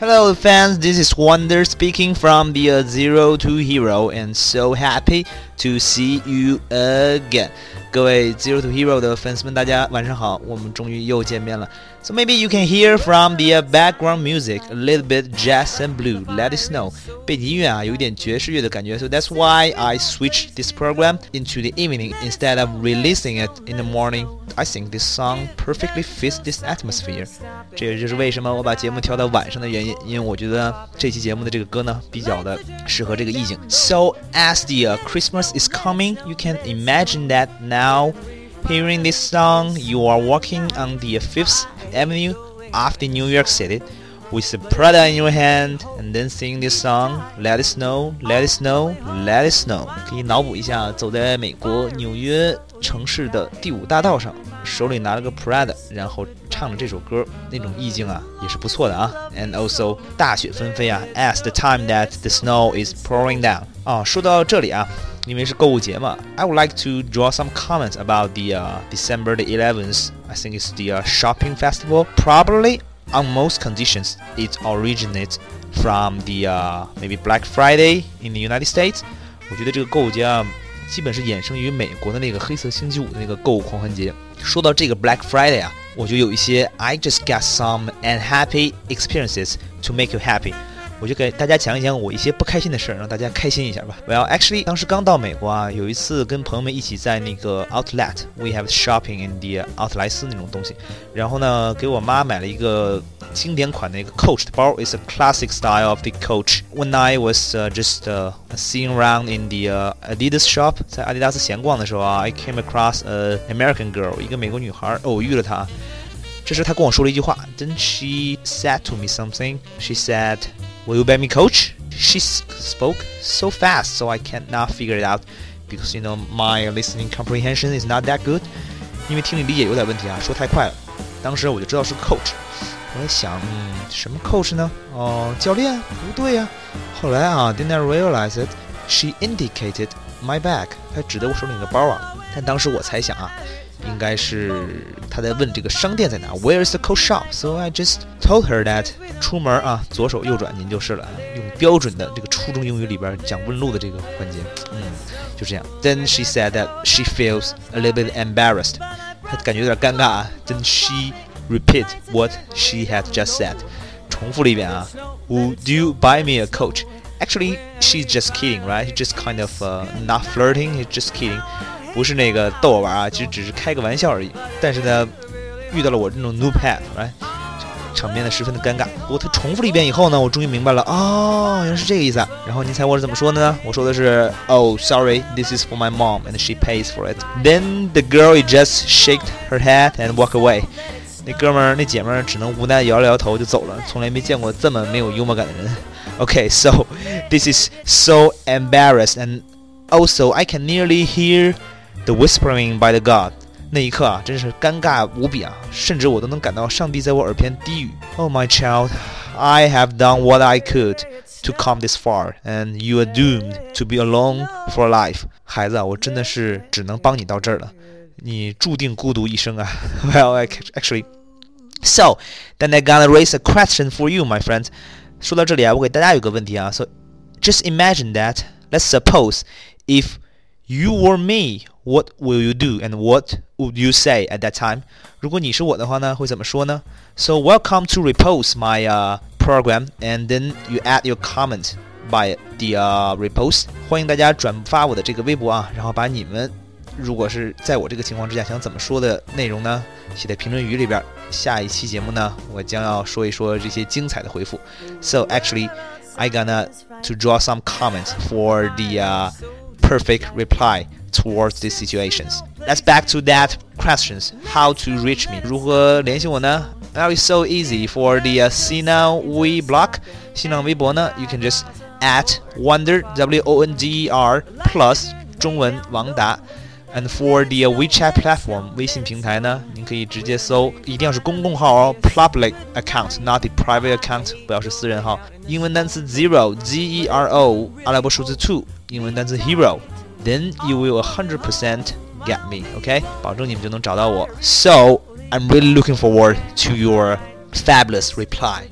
Hello, fans. This is Wonder speaking from the uh, Zero to Hero, and so happy to see you again. 各位 Zero to Hero 的粉丝们，大家晚上好，我们终于又见面了。So maybe you can hear from the background music a little bit jazz and blue. Let it snow. 背景音乐啊，有一点爵士乐的感觉。So that's why I switched this program into the evening instead of releasing it in the morning. I think this song perfectly fits this atmosphere. 这也就是为什么我把节目调到晚上的原因，因为我觉得这期节目的这个歌呢，比较的适合这个意境。So as the Christmas is coming, you can imagine that now. Hearing this song, you are walking on the Fifth Avenue of the New York City with a Prada in your hand, and then sing this song, Let it snow, let it snow, let it snow。可以脑补一下，走在美国纽约城市的第五大道上，手里拿了个 Prada，然后唱着这首歌，那种意境啊，也是不错的啊。And also 大雪纷飞啊，as the time that the snow is pouring down。啊，说到这里啊。 因为是购物节嘛，I would like to draw some comments about the uh, December the 11th. I think it's the uh, shopping festival. Probably on most conditions, it originates from the uh, maybe Black Friday in the United States. 我觉得这个购物节啊，基本是衍生于美国的那个黑色星期五的那个购物狂欢节。说到这个 Black Friday 啊，我就有一些 I just got some unhappy experiences to make you happy。 我就给大家讲一讲我一些不开心的事儿，让大家开心一下吧。Well, actually，当时刚到美国啊，有一次跟朋友们一起在那个 Outlet，we have shopping in the 奥特莱斯那种东西，然后呢，给我妈买了一个经典款的一个 Coach 的包 it's a classic style of the Coach. When I was just uh, seeing around in the Adidas shop，在阿迪达斯闲逛的时候啊，I came across a American girl，一个美国女孩，偶遇了她。这时她跟我说了一句话，Then she said to me something. She said. Will you bet me, coach? She spoke so fast, so I cannot figure it out because you know my listening comprehension is not that good. 因为听力理解有点问题啊，说太快了。当时我就知道是 coach，我在想，嗯，什么 coach 呢？哦，教练？不对呀。后来啊，didn't I realize it? She indicated my bag，她指的我手里的包啊。但当时我猜想啊。应该是他在问这个商店在哪，Where is the coat shop? So I just told her that 出门啊，左手右转您就是了。用标准的这个初中英语里边讲问路的这个环节，嗯，就这样。Then she said that she feels a little bit embarrassed，她感觉有点尴尬啊。Then she repeat what she had just said，重复了一遍啊。Would you buy me a coat? Actually, she's just kidding, right? She's just kind of not flirting. She's just kidding. 不是那个逗我玩啊，其实只是开个玩笑而已。但是呢，遇到了我这种 new pet，来，场面呢十分的尴尬。不过他重复了一遍以后呢，我终于明白了，哦，原来是这个意思。啊。然后您猜我是怎么说的呢？我说的是，Oh, sorry, this is for my mom, and she pays for it. Then the girl just shaked her head and walked away. 那哥们儿、那姐们儿只能无奈摇了摇头就走了。从来没见过这么没有幽默感的人。Okay, so this is so embarrassed, and also I can nearly hear. The whispering by the God，那一刻啊，真是尴尬无比啊！甚至我都能感到上帝在我耳边低语：“Oh my child, I have done what I could to come this far, and you are doomed to be alone for life。”孩子啊，我真的是只能帮你到这儿了，你注定孤独一生啊！Well, actually, so then I gonna raise a question for you, my friend. 说到这里啊，我给大家有个问题啊，So just imagine that. Let's suppose if you were me, what will you do and what would you say at that time? 如果你是我的话呢，会怎么说呢？So welcome to repost my uh, program and then you add your comment by the uh, repost。欢迎大家转发我的这个微博啊，然后把你们 如果是在我这个情况之下想怎么说的内容呢？写在评论语里边。下一期节目呢，我将要说一说这些精彩的回复。So actually, I gonna to draw some comments for the、uh, perfect reply towards these situations. Let's back to that questions. How to reach me? 如何联系我呢？Now so easy for the、uh, Sina Weibo You can just at wonder w o n d e r plus 中文王达。And for the WeChat platform，微信平台呢，您可以直接搜，一定要是公共号哦，public account，not the private account，不要是私人号。英文单词 zero，z e r o，阿拉伯数字 two，英文单词 hero，then you will 100% get me，OK，保证你们就能找到我。So I'm really looking forward to your fabulous reply.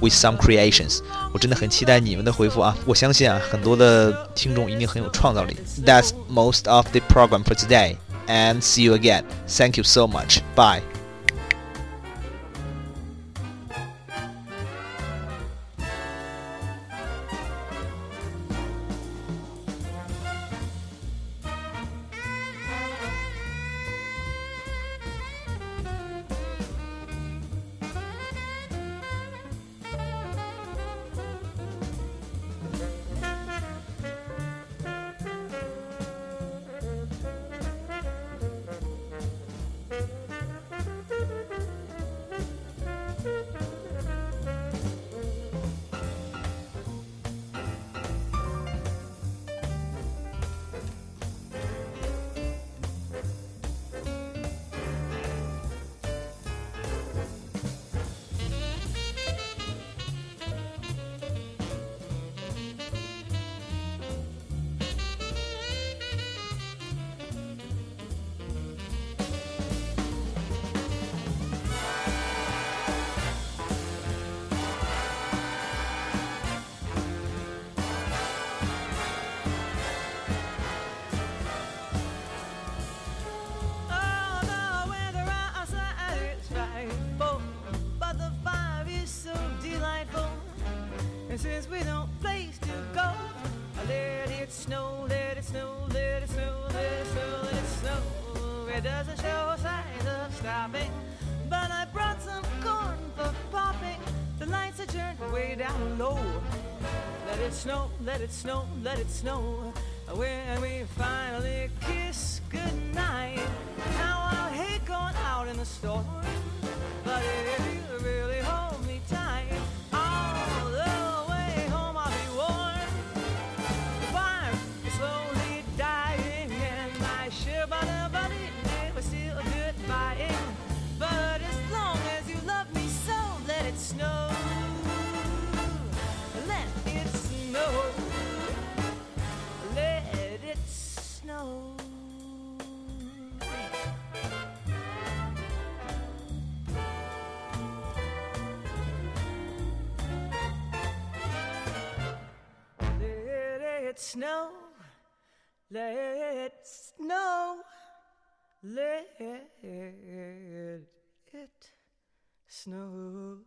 Maybe with some creations。我真的很期待你们的回复啊！我相信啊，很多的听众一定很有创造力。That's most of the program for today, and see you again. Thank you so much. Bye. Down low. Let it snow, let it snow, let it snow. When we finally kiss goodnight, now I hate going out in the storm, snow. Let snow. Let it snow.